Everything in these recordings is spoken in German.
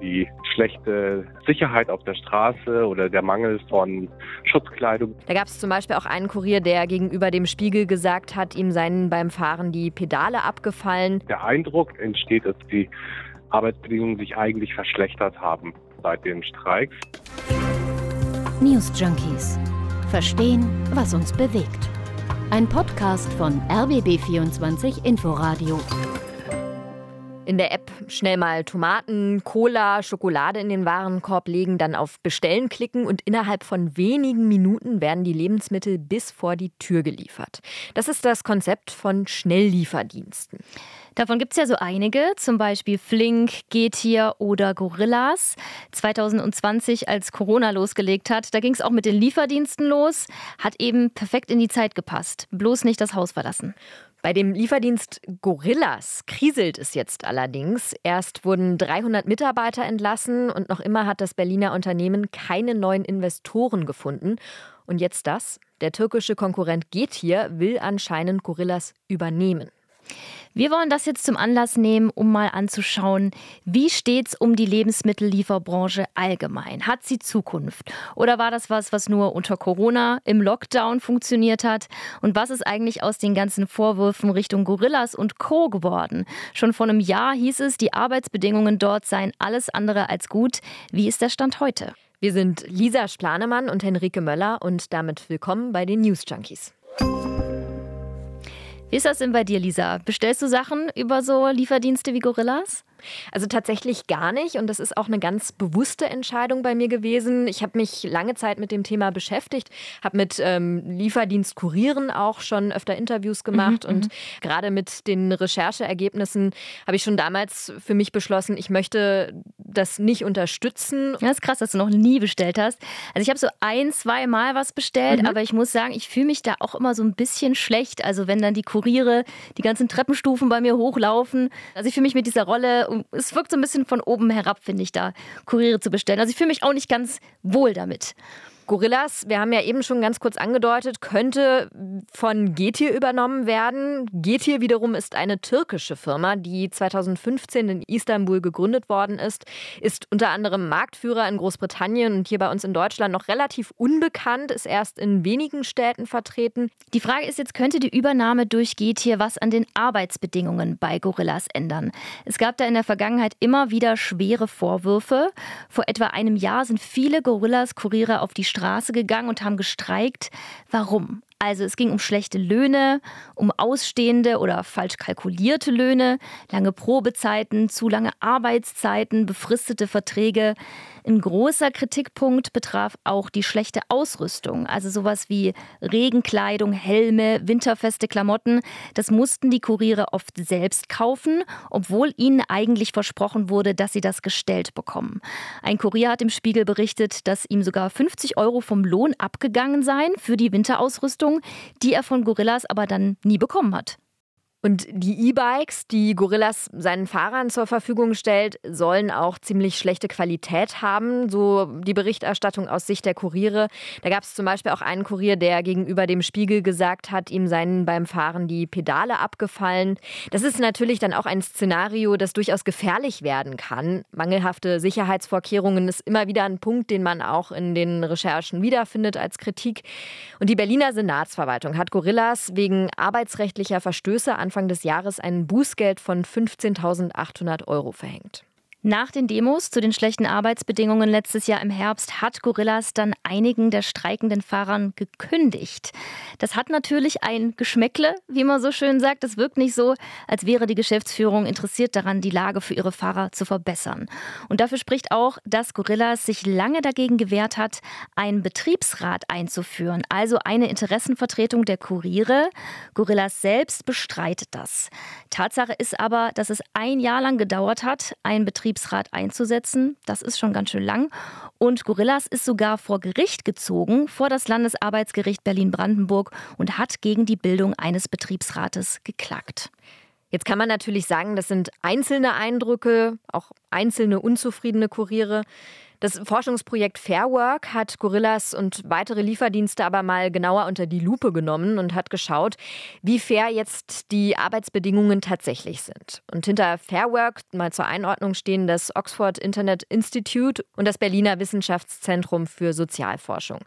die schlechte Sicherheit auf der Straße oder der Mangel von Schutzkleidung. Da gab es zum Beispiel auch einen Kurier, der gegenüber dem Spiegel gesagt hat, ihm seien beim Fahren die Pedale abgefallen. Der Eindruck entsteht, dass die Arbeitsbedingungen sich eigentlich verschlechtert haben seit den Streiks. News Junkies. Verstehen, was uns bewegt. Ein Podcast von RBB24 Inforadio. In der App schnell mal Tomaten, Cola, Schokolade in den Warenkorb legen, dann auf Bestellen klicken und innerhalb von wenigen Minuten werden die Lebensmittel bis vor die Tür geliefert. Das ist das Konzept von Schnelllieferdiensten. Davon gibt es ja so einige, zum Beispiel Flink, Getir oder Gorillas. 2020, als Corona losgelegt hat, da ging es auch mit den Lieferdiensten los, hat eben perfekt in die Zeit gepasst. Bloß nicht das Haus verlassen. Bei dem Lieferdienst Gorillas kriselt es jetzt allerdings. Erst wurden 300 Mitarbeiter entlassen und noch immer hat das Berliner Unternehmen keine neuen Investoren gefunden. Und jetzt das? Der türkische Konkurrent Getir will anscheinend Gorillas übernehmen. Wir wollen das jetzt zum Anlass nehmen, um mal anzuschauen, wie steht es um die Lebensmittellieferbranche allgemein? Hat sie Zukunft? Oder war das was, was nur unter Corona im Lockdown funktioniert hat? Und was ist eigentlich aus den ganzen Vorwürfen Richtung Gorillas und Co. geworden? Schon vor einem Jahr hieß es, die Arbeitsbedingungen dort seien alles andere als gut. Wie ist der Stand heute? Wir sind Lisa Splanemann und Henrike Möller und damit willkommen bei den News Junkies. Wie ist das denn bei dir, Lisa? Bestellst du Sachen über so Lieferdienste wie Gorillas? Also tatsächlich gar nicht und das ist auch eine ganz bewusste Entscheidung bei mir gewesen. Ich habe mich lange Zeit mit dem Thema beschäftigt, habe mit ähm, Lieferdienstkurieren auch schon öfter Interviews gemacht mhm, und mhm. gerade mit den Rechercheergebnissen habe ich schon damals für mich beschlossen, ich möchte das nicht unterstützen. Das ist krass, dass du noch nie bestellt hast. Also ich habe so ein, zwei Mal was bestellt, mhm. aber ich muss sagen, ich fühle mich da auch immer so ein bisschen schlecht. Also wenn dann die Kuriere die ganzen Treppenstufen bei mir hochlaufen. Also ich fühle mich mit dieser Rolle es wirkt so ein bisschen von oben herab, finde ich, da Kuriere zu bestellen. Also ich fühle mich auch nicht ganz wohl damit. Gorillas, wir haben ja eben schon ganz kurz angedeutet, könnte von Getir übernommen werden. Getir wiederum ist eine türkische Firma, die 2015 in Istanbul gegründet worden ist, ist unter anderem Marktführer in Großbritannien und hier bei uns in Deutschland noch relativ unbekannt, ist erst in wenigen Städten vertreten. Die Frage ist jetzt, könnte die Übernahme durch Getir was an den Arbeitsbedingungen bei Gorillas ändern? Es gab da in der Vergangenheit immer wieder schwere Vorwürfe. Vor etwa einem Jahr sind viele Gorillas-Kuriere auf die Straße gegangen und haben gestreikt. Warum? Also es ging um schlechte Löhne, um ausstehende oder falsch kalkulierte Löhne, lange Probezeiten, zu lange Arbeitszeiten, befristete Verträge. Ein großer Kritikpunkt betraf auch die schlechte Ausrüstung, also sowas wie Regenkleidung, Helme, winterfeste Klamotten. Das mussten die Kuriere oft selbst kaufen, obwohl ihnen eigentlich versprochen wurde, dass sie das gestellt bekommen. Ein Kurier hat im Spiegel berichtet, dass ihm sogar 50 Euro vom Lohn abgegangen seien für die Winterausrüstung, die er von Gorillas aber dann nie bekommen hat. Und die E-Bikes, die Gorillas seinen Fahrern zur Verfügung stellt, sollen auch ziemlich schlechte Qualität haben, so die Berichterstattung aus Sicht der Kuriere. Da gab es zum Beispiel auch einen Kurier, der gegenüber dem Spiegel gesagt hat, ihm seien beim Fahren die Pedale abgefallen. Das ist natürlich dann auch ein Szenario, das durchaus gefährlich werden kann. Mangelhafte Sicherheitsvorkehrungen ist immer wieder ein Punkt, den man auch in den Recherchen wiederfindet als Kritik. Und die Berliner Senatsverwaltung hat Gorillas wegen arbeitsrechtlicher Verstöße an Anfang des Jahres ein Bußgeld von 15.800 Euro verhängt. Nach den Demos zu den schlechten Arbeitsbedingungen letztes Jahr im Herbst hat Gorillas dann einigen der streikenden Fahrern gekündigt. Das hat natürlich ein Geschmäckle, wie man so schön sagt. Es wirkt nicht so, als wäre die Geschäftsführung interessiert daran, die Lage für ihre Fahrer zu verbessern. Und dafür spricht auch, dass Gorillas sich lange dagegen gewehrt hat, einen Betriebsrat einzuführen, also eine Interessenvertretung der Kuriere. Gorillas selbst bestreitet das. Tatsache ist aber, dass es ein Jahr lang gedauert hat, einen Betriebsrat Betriebsrat einzusetzen. Das ist schon ganz schön lang. Und Gorillas ist sogar vor Gericht gezogen, vor das Landesarbeitsgericht Berlin-Brandenburg und hat gegen die Bildung eines Betriebsrates geklagt. Jetzt kann man natürlich sagen, das sind einzelne Eindrücke, auch einzelne unzufriedene Kuriere. Das Forschungsprojekt Fairwork hat Gorillas und weitere Lieferdienste aber mal genauer unter die Lupe genommen und hat geschaut, wie fair jetzt die Arbeitsbedingungen tatsächlich sind. Und hinter Fairwork, mal zur Einordnung, stehen das Oxford Internet Institute und das Berliner Wissenschaftszentrum für Sozialforschung.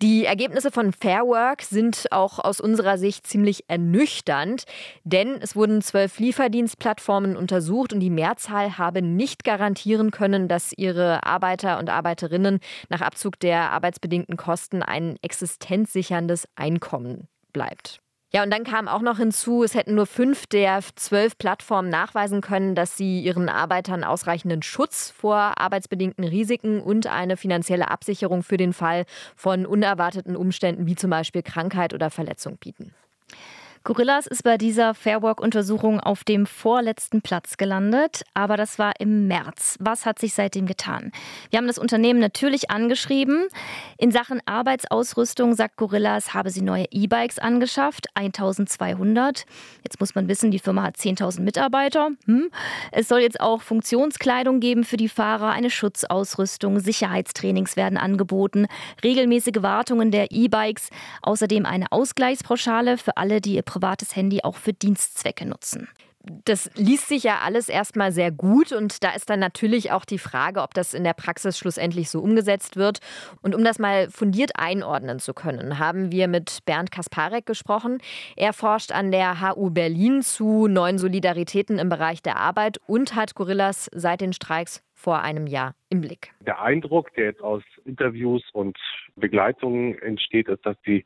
Die Ergebnisse von Fairwork sind auch aus unserer Sicht ziemlich ernüchternd, denn es wurden zwölf Lieferdienstplattformen untersucht und die Mehrzahl habe nicht garantieren können, dass ihre Arbeiter Arbeiter und Arbeiterinnen nach Abzug der arbeitsbedingten Kosten ein existenzsicherndes Einkommen bleibt. Ja, und dann kam auch noch hinzu, es hätten nur fünf der zwölf Plattformen nachweisen können, dass sie ihren Arbeitern ausreichenden Schutz vor arbeitsbedingten Risiken und eine finanzielle Absicherung für den Fall von unerwarteten Umständen wie zum Beispiel Krankheit oder Verletzung bieten. Gorillas ist bei dieser Fairwork-Untersuchung auf dem vorletzten Platz gelandet, aber das war im März. Was hat sich seitdem getan? Wir haben das Unternehmen natürlich angeschrieben. In Sachen Arbeitsausrüstung sagt Gorillas, habe sie neue E-Bikes angeschafft, 1200. Jetzt muss man wissen, die Firma hat 10.000 Mitarbeiter. Hm. Es soll jetzt auch Funktionskleidung geben für die Fahrer, eine Schutzausrüstung, Sicherheitstrainings werden angeboten, regelmäßige Wartungen der E-Bikes, außerdem eine Ausgleichspauschale für alle, die ihr privates Handy auch für Dienstzwecke nutzen. Das liest sich ja alles erstmal sehr gut und da ist dann natürlich auch die Frage, ob das in der Praxis schlussendlich so umgesetzt wird. Und um das mal fundiert einordnen zu können, haben wir mit Bernd Kasparek gesprochen. Er forscht an der HU Berlin zu neuen Solidaritäten im Bereich der Arbeit und hat Gorillas seit den Streiks vor einem Jahr im Blick. Der Eindruck, der jetzt aus Interviews und Begleitungen entsteht, ist, dass die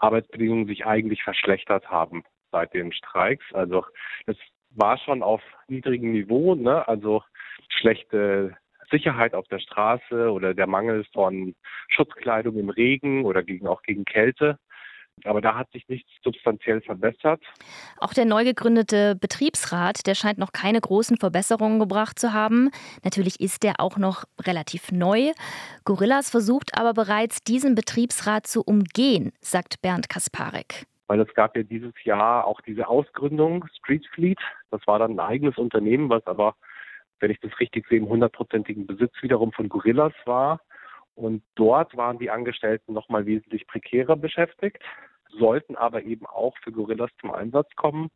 Arbeitsbedingungen sich eigentlich verschlechtert haben seit den Streiks. Also es war schon auf niedrigem Niveau, ne? also schlechte Sicherheit auf der Straße oder der Mangel von Schutzkleidung im Regen oder gegen, auch gegen Kälte. Aber da hat sich nichts substanziell verbessert. Auch der neu gegründete Betriebsrat, der scheint noch keine großen Verbesserungen gebracht zu haben. Natürlich ist der auch noch relativ neu. Gorillas versucht aber bereits, diesen Betriebsrat zu umgehen, sagt Bernd Kasparek. Weil es gab ja dieses Jahr auch diese Ausgründung Street Fleet. Das war dann ein eigenes Unternehmen, was aber, wenn ich das richtig sehe, im hundertprozentigen Besitz wiederum von Gorillas war. Und dort waren die Angestellten nochmal wesentlich prekärer beschäftigt sollten aber eben auch für Gorillas zum Einsatz kommen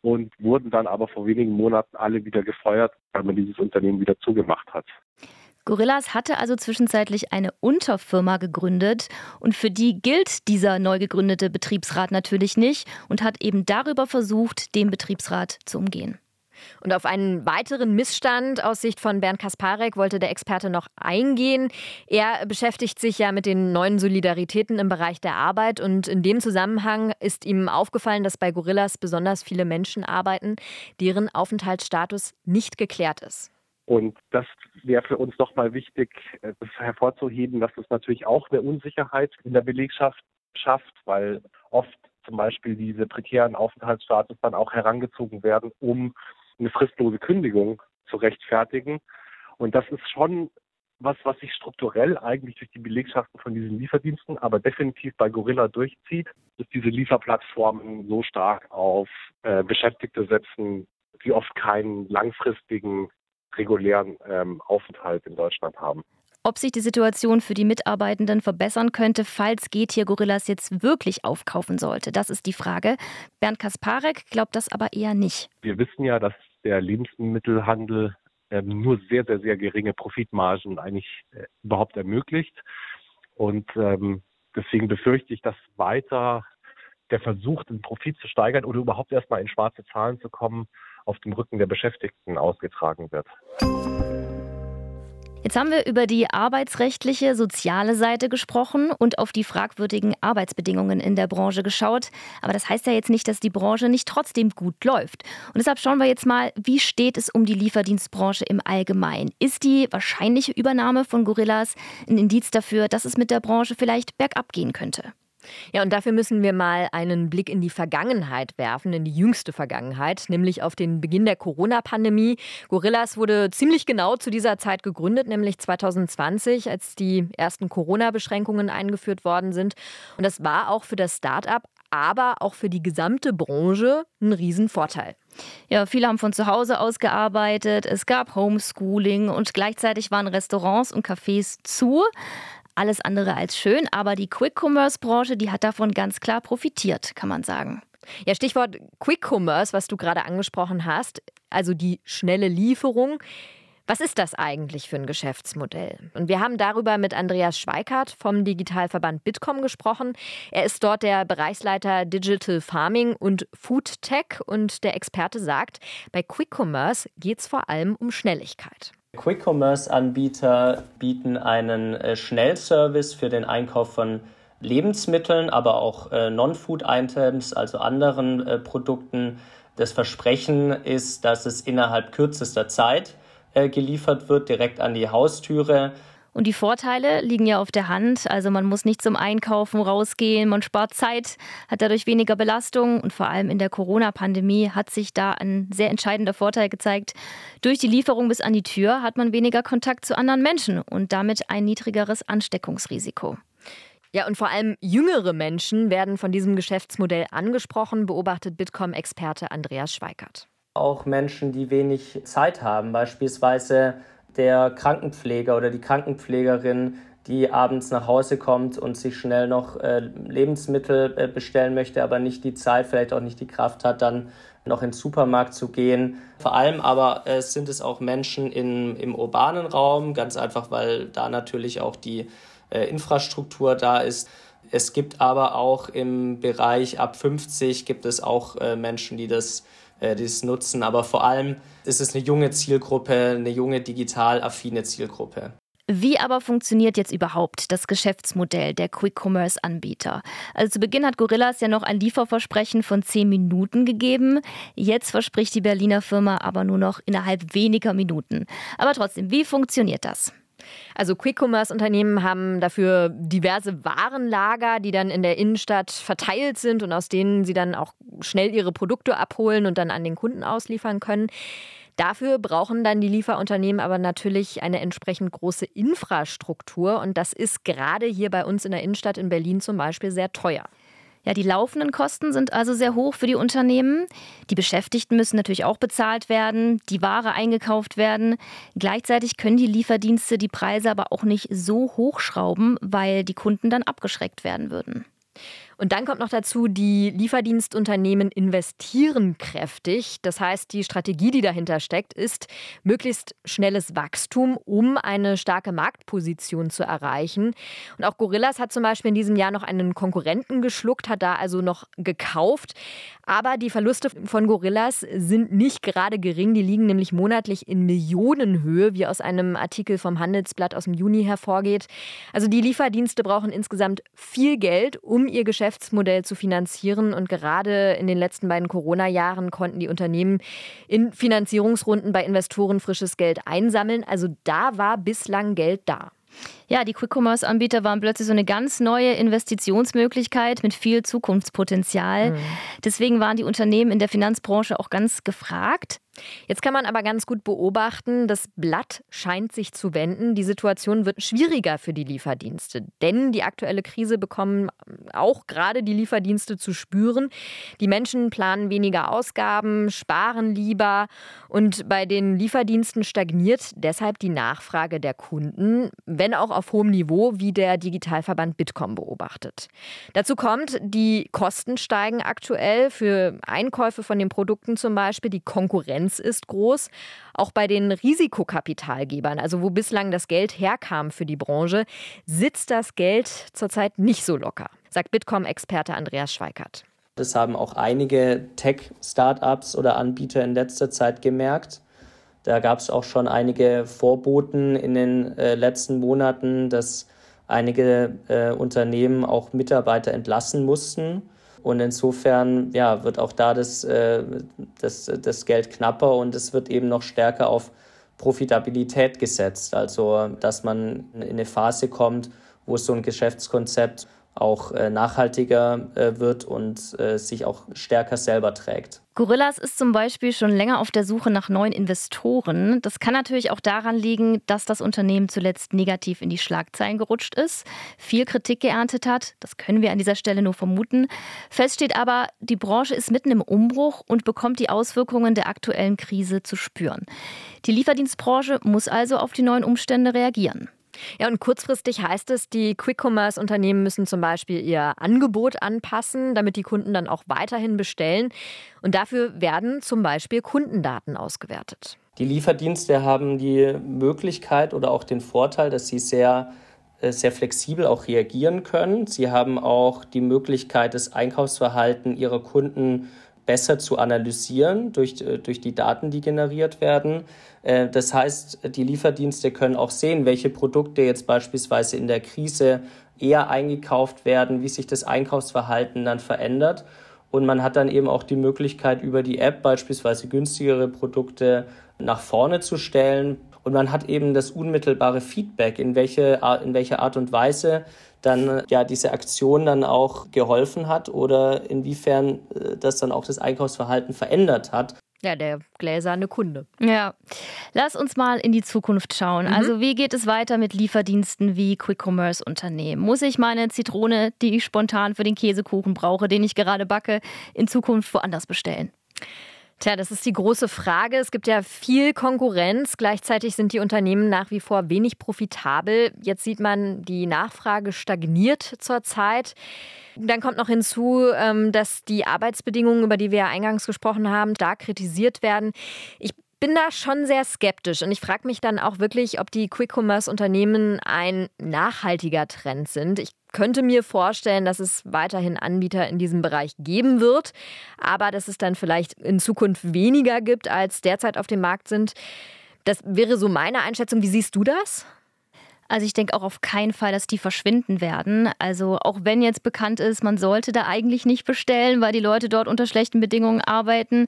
und wurden dann aber vor wenigen Monaten alle wieder gefeuert, weil man dieses Unternehmen wieder zugemacht hat. Gorillas hatte also zwischenzeitlich eine Unterfirma gegründet und für die gilt dieser neu gegründete Betriebsrat natürlich nicht und hat eben darüber versucht, den Betriebsrat zu umgehen. Und auf einen weiteren Missstand aus Sicht von Bernd Kasparek wollte der Experte noch eingehen. Er beschäftigt sich ja mit den neuen Solidaritäten im Bereich der Arbeit und in dem Zusammenhang ist ihm aufgefallen, dass bei Gorillas besonders viele Menschen arbeiten, deren Aufenthaltsstatus nicht geklärt ist. Und das wäre für uns nochmal wichtig, äh, das hervorzuheben, dass es natürlich auch eine Unsicherheit in der Belegschaft schafft, weil oft zum Beispiel diese prekären Aufenthaltsstatus dann auch herangezogen werden, um eine fristlose Kündigung zu rechtfertigen. Und das ist schon was, was sich strukturell eigentlich durch die Belegschaften von diesen Lieferdiensten, aber definitiv bei Gorilla durchzieht, dass diese Lieferplattformen so stark auf äh, Beschäftigte setzen, die oft keinen langfristigen regulären ähm, Aufenthalt in Deutschland haben. Ob sich die Situation für die Mitarbeitenden verbessern könnte, falls Getier Gorillas jetzt wirklich aufkaufen sollte, das ist die Frage. Bernd Kasparek glaubt das aber eher nicht. Wir wissen ja, dass der Lebensmittelhandel ähm, nur sehr, sehr, sehr geringe Profitmargen eigentlich äh, überhaupt ermöglicht. Und ähm, deswegen befürchte ich, dass weiter der Versuch, den Profit zu steigern oder überhaupt erstmal in schwarze Zahlen zu kommen, auf dem Rücken der Beschäftigten ausgetragen wird. Jetzt haben wir über die arbeitsrechtliche, soziale Seite gesprochen und auf die fragwürdigen Arbeitsbedingungen in der Branche geschaut. Aber das heißt ja jetzt nicht, dass die Branche nicht trotzdem gut läuft. Und deshalb schauen wir jetzt mal, wie steht es um die Lieferdienstbranche im Allgemeinen? Ist die wahrscheinliche Übernahme von Gorillas ein Indiz dafür, dass es mit der Branche vielleicht bergab gehen könnte? Ja, und dafür müssen wir mal einen Blick in die Vergangenheit werfen, in die jüngste Vergangenheit, nämlich auf den Beginn der Corona-Pandemie. Gorillas wurde ziemlich genau zu dieser Zeit gegründet, nämlich 2020, als die ersten Corona-Beschränkungen eingeführt worden sind. Und das war auch für das Start-up aber auch für die gesamte Branche ein Riesenvorteil. Ja, viele haben von zu Hause aus gearbeitet. Es gab Homeschooling und gleichzeitig waren Restaurants und Cafés zu. Alles andere als schön, aber die Quick-Commerce-Branche, die hat davon ganz klar profitiert, kann man sagen. Ja, Stichwort Quick Commerce, was du gerade angesprochen hast, also die schnelle Lieferung. Was ist das eigentlich für ein Geschäftsmodell? Und wir haben darüber mit Andreas Schweikart vom Digitalverband Bitkom gesprochen. Er ist dort der Bereichsleiter Digital Farming und Food Tech und der Experte sagt, bei Quick Commerce geht es vor allem um Schnelligkeit. Quick-Commerce-Anbieter bieten einen äh, Schnellservice für den Einkauf von Lebensmitteln, aber auch äh, Non-Food-Items, also anderen äh, Produkten. Das Versprechen ist, dass es innerhalb kürzester Zeit geliefert wird, direkt an die Haustüre. Und die Vorteile liegen ja auf der Hand. Also man muss nicht zum Einkaufen rausgehen, man spart Zeit, hat dadurch weniger Belastung und vor allem in der Corona-Pandemie hat sich da ein sehr entscheidender Vorteil gezeigt. Durch die Lieferung bis an die Tür hat man weniger Kontakt zu anderen Menschen und damit ein niedrigeres Ansteckungsrisiko. Ja, und vor allem jüngere Menschen werden von diesem Geschäftsmodell angesprochen, beobachtet Bitkom-Experte Andreas Schweikert. Auch Menschen, die wenig Zeit haben, beispielsweise der Krankenpfleger oder die Krankenpflegerin, die abends nach Hause kommt und sich schnell noch äh, Lebensmittel äh, bestellen möchte, aber nicht die Zeit, vielleicht auch nicht die Kraft hat, dann noch in den Supermarkt zu gehen. Vor allem aber äh, sind es auch Menschen in, im urbanen Raum, ganz einfach, weil da natürlich auch die äh, Infrastruktur da ist. Es gibt aber auch im Bereich ab 50 gibt es auch äh, Menschen, die das, äh, die das nutzen. Aber vor allem ist es eine junge Zielgruppe, eine junge digital affine Zielgruppe. Wie aber funktioniert jetzt überhaupt das Geschäftsmodell der Quick-Commerce-Anbieter? Also zu Beginn hat Gorillas ja noch ein Lieferversprechen von zehn Minuten gegeben. Jetzt verspricht die Berliner Firma aber nur noch innerhalb weniger Minuten. Aber trotzdem, wie funktioniert das? Also Quick-Commerce-Unternehmen haben dafür diverse Warenlager, die dann in der Innenstadt verteilt sind und aus denen sie dann auch schnell ihre Produkte abholen und dann an den Kunden ausliefern können. Dafür brauchen dann die Lieferunternehmen aber natürlich eine entsprechend große Infrastruktur und das ist gerade hier bei uns in der Innenstadt in Berlin zum Beispiel sehr teuer. Ja, die laufenden Kosten sind also sehr hoch für die Unternehmen. Die Beschäftigten müssen natürlich auch bezahlt werden, die Ware eingekauft werden. Gleichzeitig können die Lieferdienste die Preise aber auch nicht so hochschrauben, weil die Kunden dann abgeschreckt werden würden. Und dann kommt noch dazu, die Lieferdienstunternehmen investieren kräftig. Das heißt, die Strategie, die dahinter steckt, ist möglichst schnelles Wachstum, um eine starke Marktposition zu erreichen. Und auch Gorillas hat zum Beispiel in diesem Jahr noch einen Konkurrenten geschluckt, hat da also noch gekauft. Aber die Verluste von Gorillas sind nicht gerade gering. Die liegen nämlich monatlich in Millionenhöhe, wie aus einem Artikel vom Handelsblatt aus dem Juni hervorgeht. Also die Lieferdienste brauchen insgesamt viel Geld, um ihr Geschäft Geschäftsmodell zu finanzieren. Und gerade in den letzten beiden Corona-Jahren konnten die Unternehmen in Finanzierungsrunden bei Investoren frisches Geld einsammeln. Also da war bislang Geld da. Ja, die Quick-Commerce-Anbieter waren plötzlich so eine ganz neue Investitionsmöglichkeit mit viel Zukunftspotenzial. Mhm. Deswegen waren die Unternehmen in der Finanzbranche auch ganz gefragt. Jetzt kann man aber ganz gut beobachten, das Blatt scheint sich zu wenden. Die Situation wird schwieriger für die Lieferdienste, denn die aktuelle Krise bekommen auch gerade die Lieferdienste zu spüren. Die Menschen planen weniger Ausgaben, sparen lieber und bei den Lieferdiensten stagniert deshalb die Nachfrage der Kunden, wenn auch auf hohem Niveau, wie der Digitalverband Bitkom beobachtet. Dazu kommt, die Kosten steigen aktuell für Einkäufe von den Produkten zum Beispiel. Die Konkurrenz ist groß. Auch bei den Risikokapitalgebern, also wo bislang das Geld herkam für die Branche, sitzt das Geld zurzeit nicht so locker, sagt Bitkom-Experte Andreas Schweikert. Das haben auch einige Tech-Startups oder Anbieter in letzter Zeit gemerkt. Da gab es auch schon einige Vorboten in den äh, letzten Monaten, dass einige äh, Unternehmen auch Mitarbeiter entlassen mussten. Und insofern ja, wird auch da das, äh, das, das Geld knapper und es wird eben noch stärker auf Profitabilität gesetzt. Also, dass man in eine Phase kommt, wo so ein Geschäftskonzept auch äh, nachhaltiger äh, wird und äh, sich auch stärker selber trägt. Gorillas ist zum Beispiel schon länger auf der Suche nach neuen Investoren. Das kann natürlich auch daran liegen, dass das Unternehmen zuletzt negativ in die Schlagzeilen gerutscht ist, viel Kritik geerntet hat. Das können wir an dieser Stelle nur vermuten. Fest steht aber, die Branche ist mitten im Umbruch und bekommt die Auswirkungen der aktuellen Krise zu spüren. Die Lieferdienstbranche muss also auf die neuen Umstände reagieren. Ja, und kurzfristig heißt es, die Quick-Commerce-Unternehmen müssen zum Beispiel ihr Angebot anpassen, damit die Kunden dann auch weiterhin bestellen. Und dafür werden zum Beispiel Kundendaten ausgewertet. Die Lieferdienste haben die Möglichkeit oder auch den Vorteil, dass sie sehr äh, sehr flexibel auch reagieren können. Sie haben auch die Möglichkeit, das Einkaufsverhalten ihrer Kunden besser zu analysieren durch, äh, durch die Daten, die generiert werden. Äh, das heißt, die Lieferdienste können auch sehen, welche Produkte jetzt beispielsweise in der Krise eher eingekauft werden, wie sich das Einkaufsverhalten dann verändert. Und man hat dann eben auch die Möglichkeit, über die App beispielsweise günstigere Produkte nach vorne zu stellen. Und man hat eben das unmittelbare Feedback, in, welche, in welcher Art und Weise dann ja diese Aktion dann auch geholfen hat oder inwiefern äh, das dann auch das Einkaufsverhalten verändert hat. Ja, der gläserne Kunde. Ja. Lass uns mal in die Zukunft schauen. Mhm. Also, wie geht es weiter mit Lieferdiensten wie Quick-Commerce-Unternehmen? Muss ich meine Zitrone, die ich spontan für den Käsekuchen brauche, den ich gerade backe, in Zukunft woanders bestellen? Tja, das ist die große Frage. Es gibt ja viel Konkurrenz. Gleichzeitig sind die Unternehmen nach wie vor wenig profitabel. Jetzt sieht man, die Nachfrage stagniert zurzeit. Dann kommt noch hinzu, ähm, dass die Arbeitsbedingungen, über die wir ja eingangs gesprochen haben, da kritisiert werden. Ich bin da schon sehr skeptisch und ich frage mich dann auch wirklich, ob die Quick-Commerce-Unternehmen ein nachhaltiger Trend sind. Ich könnte mir vorstellen, dass es weiterhin Anbieter in diesem Bereich geben wird, aber dass es dann vielleicht in Zukunft weniger gibt, als derzeit auf dem Markt sind. Das wäre so meine Einschätzung. Wie siehst du das? Also ich denke auch auf keinen Fall, dass die verschwinden werden. Also auch wenn jetzt bekannt ist, man sollte da eigentlich nicht bestellen, weil die Leute dort unter schlechten Bedingungen arbeiten.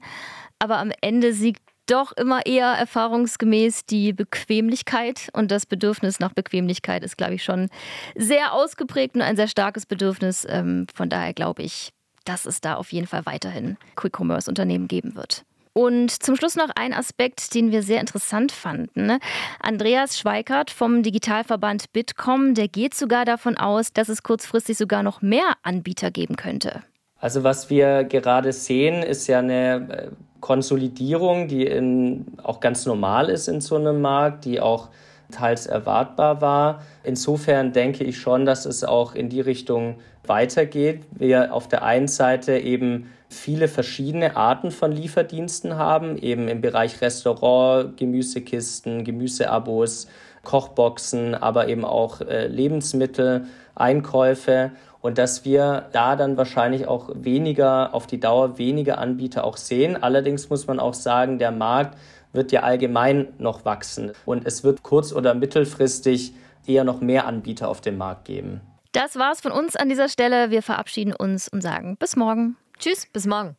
Aber am Ende siegt doch immer eher erfahrungsgemäß die Bequemlichkeit und das Bedürfnis nach Bequemlichkeit ist, glaube ich, schon sehr ausgeprägt und ein sehr starkes Bedürfnis. Ähm, von daher glaube ich, dass es da auf jeden Fall weiterhin Quick-Commerce-Unternehmen geben wird. Und zum Schluss noch ein Aspekt, den wir sehr interessant fanden. Andreas Schweikert vom Digitalverband Bitkom, der geht sogar davon aus, dass es kurzfristig sogar noch mehr Anbieter geben könnte. Also was wir gerade sehen, ist ja eine äh, Konsolidierung, die in, auch ganz normal ist in so einem Markt, die auch teils erwartbar war. Insofern denke ich schon, dass es auch in die Richtung weitergeht. Wir auf der einen Seite eben viele verschiedene Arten von Lieferdiensten haben, eben im Bereich Restaurant, Gemüsekisten, Gemüseabos, Kochboxen, aber eben auch äh, Lebensmittel, Einkäufe und dass wir da dann wahrscheinlich auch weniger auf die Dauer weniger Anbieter auch sehen. Allerdings muss man auch sagen, der Markt wird ja allgemein noch wachsen und es wird kurz- oder mittelfristig eher noch mehr Anbieter auf dem Markt geben. Das war's von uns an dieser Stelle. Wir verabschieden uns und sagen bis morgen. Tschüss, bis morgen.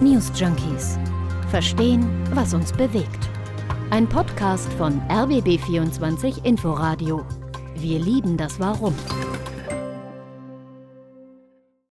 News Junkies. Verstehen, was uns bewegt. Ein Podcast von RBB24 Inforadio. Wir lieben das Warum.